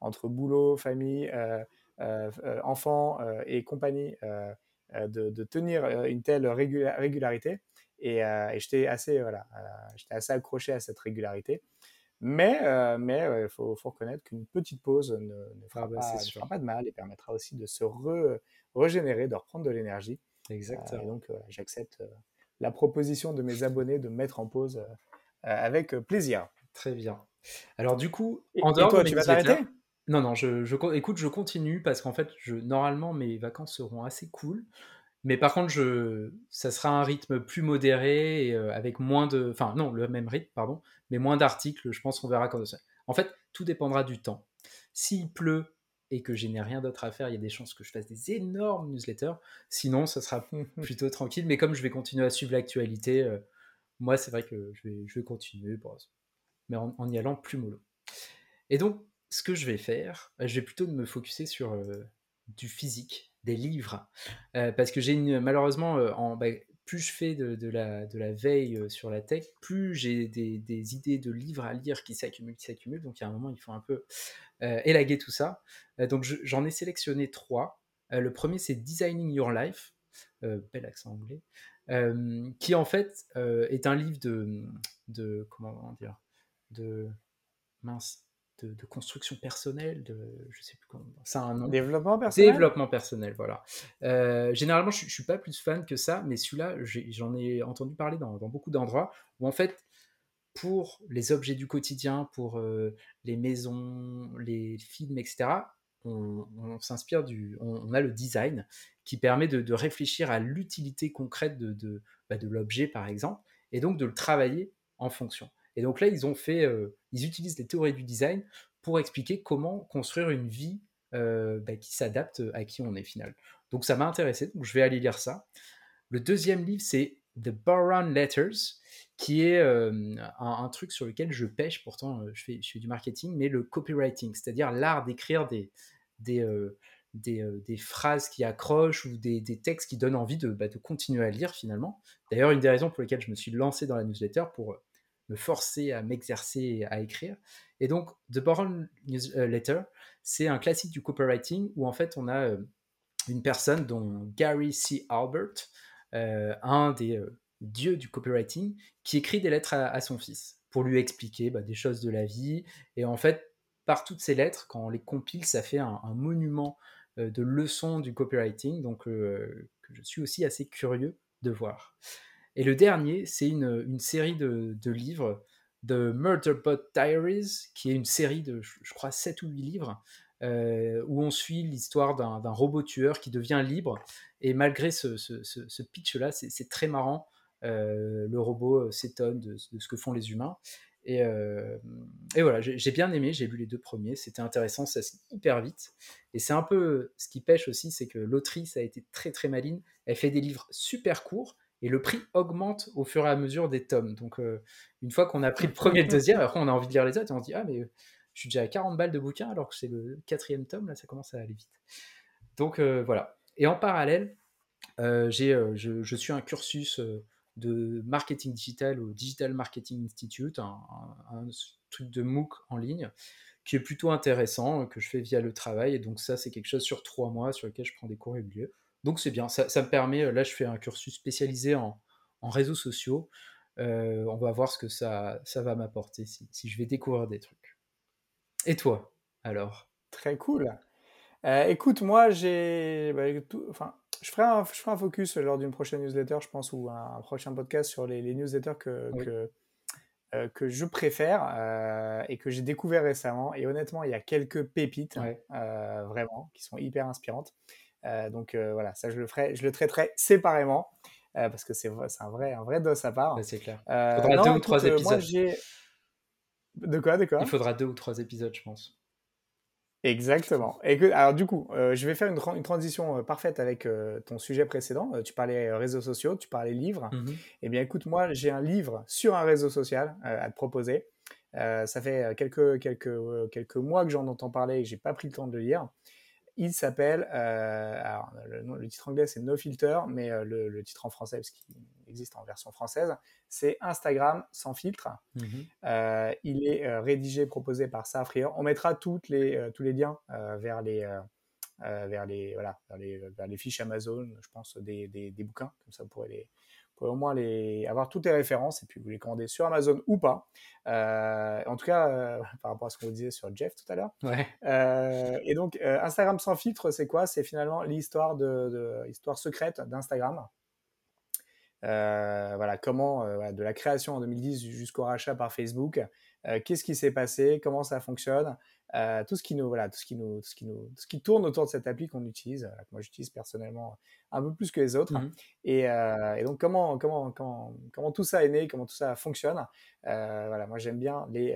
entre boulot, famille, enfants et compagnie. Euh, de, tenir euh, une telle régularité. Et, euh, et j'étais assez, voilà, j'étais assez accroché à cette régularité. Mais il mais, faut, faut, reconnaître qu'une petite pause ne, fera, pas, fera, pas, de mal et permettra aussi de se régénérer, de reprendre de l'énergie. Exactement. et donc, j'accepte la proposition de mes abonnés de mettre en pause avec plaisir. Très bien. Alors, du coup, en dehors toi, tu vas t'arrêter? Non, non, je, écoute, je continue parce qu'en fait, normalement, mes vacances seront assez cool. Mais par contre, je, ça sera un rythme plus modéré et euh, avec moins de. Enfin, non, le même rythme, pardon, mais moins d'articles. Je pense qu'on verra quand. En fait, tout dépendra du temps. S'il pleut et que je n'ai rien d'autre à faire, il y a des chances que je fasse des énormes newsletters. Sinon, ça sera plutôt tranquille. Mais comme je vais continuer à suivre l'actualité, euh, moi, c'est vrai que je vais, je vais continuer, mais en, y allant plus mollo. Et donc, ce que je vais faire, je vais plutôt me focuser sur du physique, des livres, parce que j'ai malheureusement, en, bah, plus je fais de, la, de la veille sur la tech, plus j'ai des, idées de livres à lire qui s'accumulent, qui s'accumulent. Donc, il y a un moment, il faut un peu élaguer tout ça. donc, j'en ai sélectionné trois. le premier, c'est Designing Your Life, bel accent anglais, qui en fait est un livre de, de comment dire, de mince, de, construction personnelle, de je sais plus comment, ça un nom. Développement personnel? Développement personnel, voilà. Euh, généralement, je, ne suis pas plus fan que ça, mais celui-là, j'en ai, entendu parler dans, beaucoup d'endroits où en fait, pour les objets du quotidien, pour euh, les maisons, les films, etc. On, s'inspire du, on, a le design qui permet de, réfléchir à l'utilité concrète de, de, bah, de l'objet, par exemple, et donc de le travailler en fonction. Et donc là, euh, ils utilisent les théories du design pour expliquer comment construire une vie euh, bah, qui s'adapte à qui on est final. Donc ça m'a intéressé, donc je vais aller lire ça. Le deuxième livre, c'est The Baron Letters, qui est euh, un, truc sur lequel je pêche, pourtant je fais, du marketing, mais le copywriting, c'est-à-dire l'art d'écrire des, phrases qui accrochent ou des, textes qui donnent envie bah, de continuer à lire finalement. D'ailleurs, une des raisons pour lesquelles je me suis lancé dans la newsletter pour forcer à m'exercer à écrire. Et donc, The Boron Newsletter, c'est un classique du copywriting où en fait on a une personne dont Gary C. Albert, un des dieux du copywriting, qui écrit des lettres à, son fils pour lui expliquer bah, des choses de la vie. Et en fait, par toutes ces lettres, quand on les compile, ça fait un, monument de leçons du copywriting, donc que je suis aussi assez curieux de voir. Et le dernier, c'est une, série de, livres de Murderbot Diaries, qui est une série de, je crois, 7 ou 8 livres, euh, où on suit l'histoire d'un robot tueur qui devient libre. Et malgré ce, pitch-là, c'est très marrant. Euh, le robot euh, s'étonne de, ce que font les humains. Et, voilà, j'ai bien aimé, j'ai lu les deux premiers, c'était intéressant, ça se hyper vite. Et c'est un peu ce qui pêche aussi, c'est que l'autrice a été très très maline, elle fait des livres super courts, et le prix augmente au fur et à mesure des tomes. Donc, euh, une fois qu'on a pris le premier et le deuxième, après on a envie de lire les autres et on se dit Ah, mais je suis déjà à 40 balles de bouquin alors que c'est le quatrième tome, là ça commence à aller vite. Donc euh, voilà. Et en parallèle, euh, je, suis un cursus de marketing digital au Digital Marketing Institute, un, un, truc de MOOC en ligne qui est plutôt intéressant, que je fais via le travail. Et donc ça, c'est quelque chose sur trois mois sur lequel je prends des cours réguliers. Donc c'est bien, ça, me permet, euh, là je fais un cursus spécialisé en, réseaux sociaux. Euh, on va voir ce que ça, ça va m'apporter si, je vais découvrir des trucs. Et toi, alors? Très cool. Euh, écoute, moi j'ai... Bah, enfin, je ferai, un, je ferai un focus lors d'une prochaine newsletter, je pense, ou un, prochain podcast sur les, newsletters que, que, que, je préfère et que j'ai découvert récemment. Et honnêtement, il y a quelques pépites, vraiment, qui sont hyper inspirantes. Euh, donc euh, voilà, ça je le ferai, je le traiterai séparément euh, parce que c'est un vrai, un vrai dos à part. c'est clair. Il faudra deux ou trois épisodes. de quoi, de quoi? Il faudra deux ou trois épisodes, je pense. Exactement. Et que, alors du coup, je vais faire une, une transition parfaite avec ton sujet précédent. tu parlais réseaux sociaux, tu parlais livres. Mmh eh bien, écoute, moi, j'ai un livre sur un réseau social à te proposer. ça fait quelques, quelques, quelques mois que j'en entends parler et que j'ai pas pris le temps de le lire. Il s'appelle, euh, alors le, titre anglais c'est No Filter, mais euh, le, titre en français, parce qu'il existe en version française, c'est Instagram sans filtre. Mhm. Euh, il est rédigé, proposé par Safrier. On mettra toutes les, tous les liens vers les, vers les, voilà, vers les, vers les, fiches Amazon, je pense, des, des, des, bouquins, comme ça vous pourrez les, au moins les, avoir toutes les références et puis vous les commandez sur Amazon ou pas. Euh, en tout cas, euh, par rapport à ce qu'on vous disait sur Jeff tout à l'heure. Euh, et donc, Instagram sans filtre, c'est quoi? C'est finalement l'histoire de, histoire secrète d'Instagram. voilà, comment, de la création en 2010 jusqu'au rachat par Facebook, qu'est-ce qui s'est passé, comment ça fonctionne, euh, tout ce qui nous voilà tout ce qui nous ce qui nous ce qui tourne autour de cette appli qu'on utilise que moi j'utilise personnellement un peu plus que les autres. Mmh et, euh, et, donc comment, comment comment comment tout ça est né comment tout ça fonctionne euh, voilà moi j'aime bien les,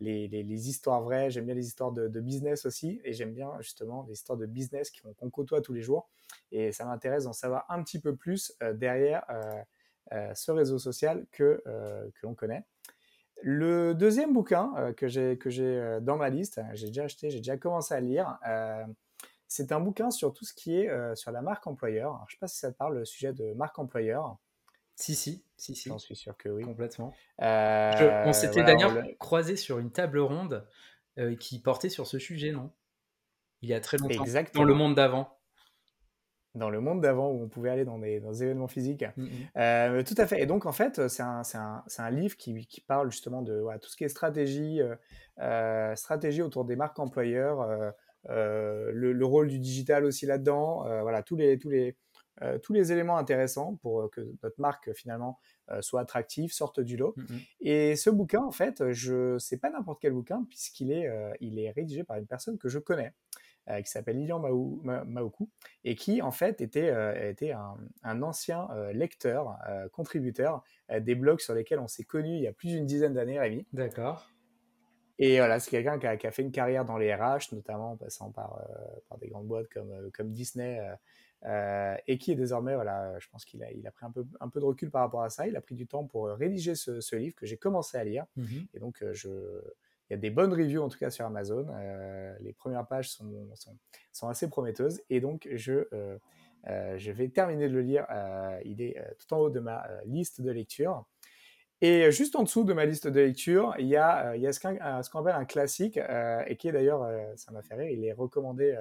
les, les, histoires vraies j'aime bien les histoires de, business aussi et j'aime bien justement les histoires de business qu'on côtoie tous les jours. Et ça m'intéresse d'en savoir un petit peu plus derrière ce réseau social que que l'on connaît le deuxième bouquin euh, que j'ai euh, dans ma liste, j'ai déjà acheté, j'ai déjà commencé à lire. Euh, c'est un bouquin sur tout ce qui est sur la marque employeur. je ne sais pas si ça te parle le sujet de marque employeur. Si si si si. J'en suis sûr que oui. Complètement. on s'était d'ailleurs croisé sur une table ronde qui portait sur ce sujet, non? Il y a très longtemps. Exactement. Dans le monde d'avant dans le monde d'avant où on pouvait aller dans des, événements physiques. Euh, tout à fait. Et donc, en fait, c'est un, un, un, livre qui, qui, parle justement de tout ce qui est stratégie, euh, euh, stratégie autour des marques employeurs, le, rôle du digital aussi là-dedans, voilà, tous les, tous, les, tous les éléments intéressants pour que notre marque finalement soit attractive, sorte du lot. Et ce bouquin, en fait, je sais pas n'importe quel bouquin puisqu'il est, il est rédigé par une personne que je connais. Euh, qui s'appelle Lilian Maoukou, et qui en fait était, euh, était un, ancien euh, lecteur, contributeur des blogs sur lesquels on s'est connus il y a plus d'une dizaine d'années, Rémi. D'accord. Et voilà, c'est quelqu'un qui a, fait une carrière dans les RH, notamment en passant par, par des grandes boîtes comme, comme Disney, et qui est désormais, voilà, je pense qu'il a, il a pris un peu, un peu de recul par rapport à ça. Il a pris du temps pour rédiger ce, livre que j'ai commencé à lire. Mmh et donc, je, il y a des bonnes reviews en tout cas sur Amazon. Euh, les premières pages sont, sont, assez prometteuses et donc je, euh, euh, je vais terminer de le lire. il est tout en haut de ma liste de lecture. Et juste en dessous de ma liste de lecture, il y a, il y a ce qu'on appelle un classique, et qui est d'ailleurs, ça m'a fait rire, il est recommandé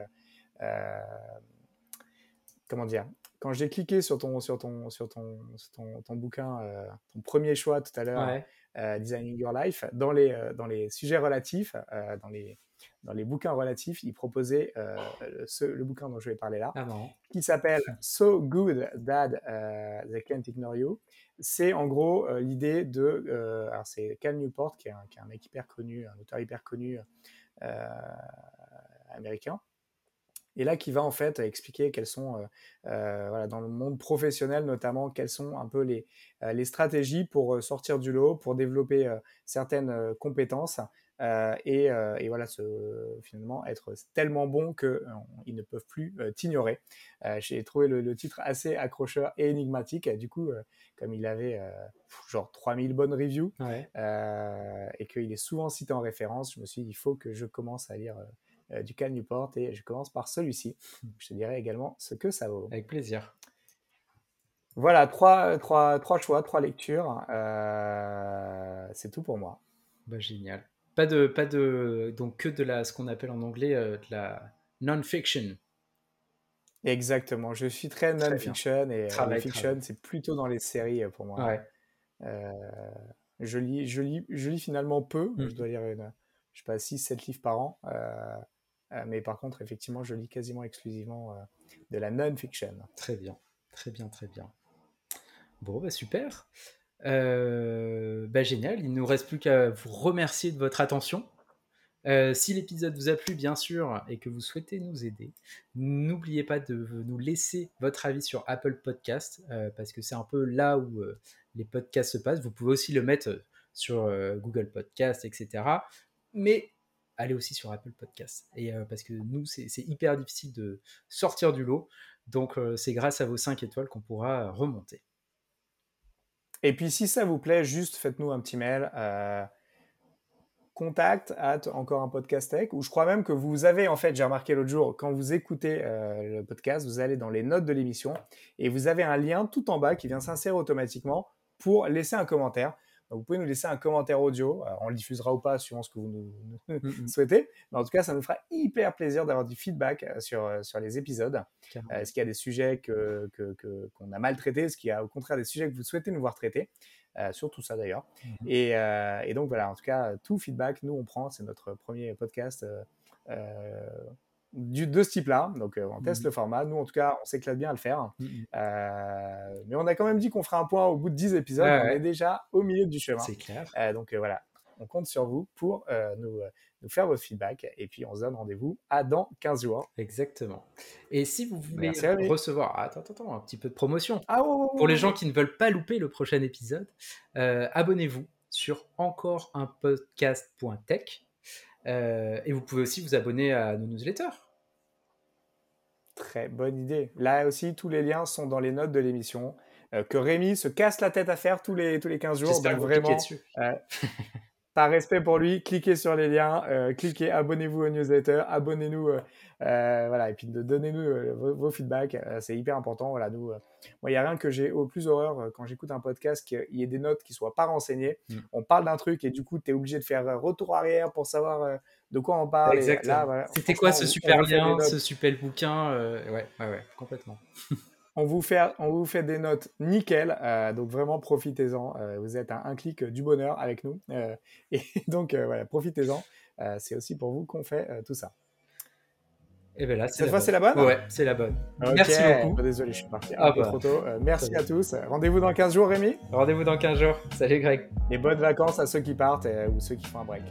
comment dire? Quand j'ai cliqué sur ton sur ton sur ton, ton, ton, bouquin ton premier choix tout à l'heure designing your life dans les dans les sujets relatifs dans les dans les bouquins relatifs, il proposait le bouquin dont je vais parler là, ah qui s'appelle So Good That They Can't Ignore You. C'est en gros l'idée de. alors, c'est Cal Newport, qui est, un, qui est, un, mec hyper connu, un auteur hyper connu américain, et là qui va en fait expliquer quelles sont, euh, euh, voilà, dans le monde professionnel notamment, quelles sont un peu les, euh, les stratégies pour sortir du lot, pour développer certaines compétences. Et, et, voilà, finalement, être tellement bon qu'ils ne peuvent plus t'ignorer. J'ai trouvé le, titre assez accrocheur et énigmatique. Du coup, comme il avait genre 3000 bonnes reviews et qu'il est souvent cité en référence, je me suis dit, il faut que je commence à lire du Cal Newport et je commence par celui-ci. Je te dirai également ce que ça vaut. Avec plaisir. Voilà, trois, trois, trois choix, trois lectures. Euh, c'est tout pour moi. Bah, génial. Pas de, pas de, donc que de la, ce qu'on appelle en anglais euh, de la non-fiction. Exactement. Je suis très non-fiction et la fiction, c'est plutôt dans les séries pour moi. je, lis, je, lis, je lis finalement peu. Je mmh. dois lire une, je sais pas, 6-7 livres par an. Euh, mais par contre, effectivement, je lis quasiment exclusivement euh, de la non-fiction. Très bien, très bien, très bien. Bon, bah super. Euh, bah génial, il ne nous reste plus qu'à vous remercier de votre attention. si l'épisode vous a plu, bien sûr, et que vous souhaitez nous aider, n'oubliez pas de nous laisser votre avis sur Apple Podcast, parce que c'est un peu là où les podcasts se passent. Vous pouvez aussi le mettre sur Google Podcast, etc. Mais allez aussi sur Apple Podcasts. Et euh, parce que nous, c'est hyper difficile de sortir du lot. Donc, euh, c'est grâce à vos 5 étoiles qu'on pourra remonter. Et puis, si ça vous plaît, juste faites-nous un petit mail. Euh, contact at encore un podcast tech, ou je crois même que vous avez, en fait, j'ai remarqué l'autre jour, quand vous écoutez le podcast, vous allez dans les notes de l'émission et vous avez un lien tout en bas qui vient s'insérer automatiquement pour laisser un commentaire vous pouvez nous laisser un commentaire audio. Euh, on le diffusera ou pas suivant ce que vous nous, mm, mm. souhaitez. Mais en tout cas, ça nous fera hyper plaisir d'avoir du feedback euh, sur, euh, sur les épisodes. Est-ce qu'il y a des sujets qu'on que, que, qu'on a mal traités? Est-ce qu'il y a au contraire des sujets que vous souhaitez nous voir traiter? Sur tout ça d'ailleurs. Mm-hmm. Et, et, donc voilà, en tout cas, tout feedback, nous on prend, c'est notre premier podcast du, de ce type-là. Donc, euh, on teste mmh le format. Nous, en tout cas, on s'éclate bien à le faire. Mmh euh, mais on a quand même dit qu'on ferait un point au bout de 10 épisodes. on est déjà au milieu du chemin. C'est clair. Euh, donc, voilà. On compte sur vous pour nous, nous, faire votre feedback. Et puis, on se donne rendez-vous à dans 15 jours. Exactement. Et si vous voulez recevoir. attends, attends, un petit peu de promotion. Ah, pour les gens qui ne veulent pas louper le prochain épisode, abonnez-vous sur encore un podcast.tech. et vous pouvez aussi vous abonner à nos newsletters. Très bonne idée. Là aussi, tous les liens sont dans les notes de l'émission. Euh, que Rémi se casse la tête à faire tous les, tous les 15 jours. Donc vraiment, dessus. Euh, par respect pour lui, cliquez sur les liens, euh, cliquez, abonnez-vous au newsletter, abonnez-nous, voilà, et puis donnez-nous vos, feedbacks, c'est hyper important. Voilà, nous, moi, il n'y a rien que j'ai au plus horreur quand j'écoute un podcast qu'il y ait des notes qui ne soient pas renseignées. Mm. On parle d'un truc et du coup, tu es obligé de faire retour arrière pour savoir de quoi on parle. Exactement. C'était quoi ce super lien, ce super bouquin euh, ouais, ouais, ouais, complètement. on, vous fait, on vous fait des notes nickel, euh, donc vraiment profitez-en. Euh, vous êtes à un clic du bonheur avec nous. et donc, voilà, profitez-en. c'est aussi pour vous qu'on fait tout ça. Et bien là, Cette fois, c'est la bonne Ouais, c'est la bonne. Merci beaucoup. désolé, je suis parti un peu bah. trop tôt. merci à tous. Rendez-vous dans 15 jours, Rémi? Rendez-vous dans 15 jours. Salut, Greg. Et bonnes vacances à ceux qui partent ou ceux qui font un break.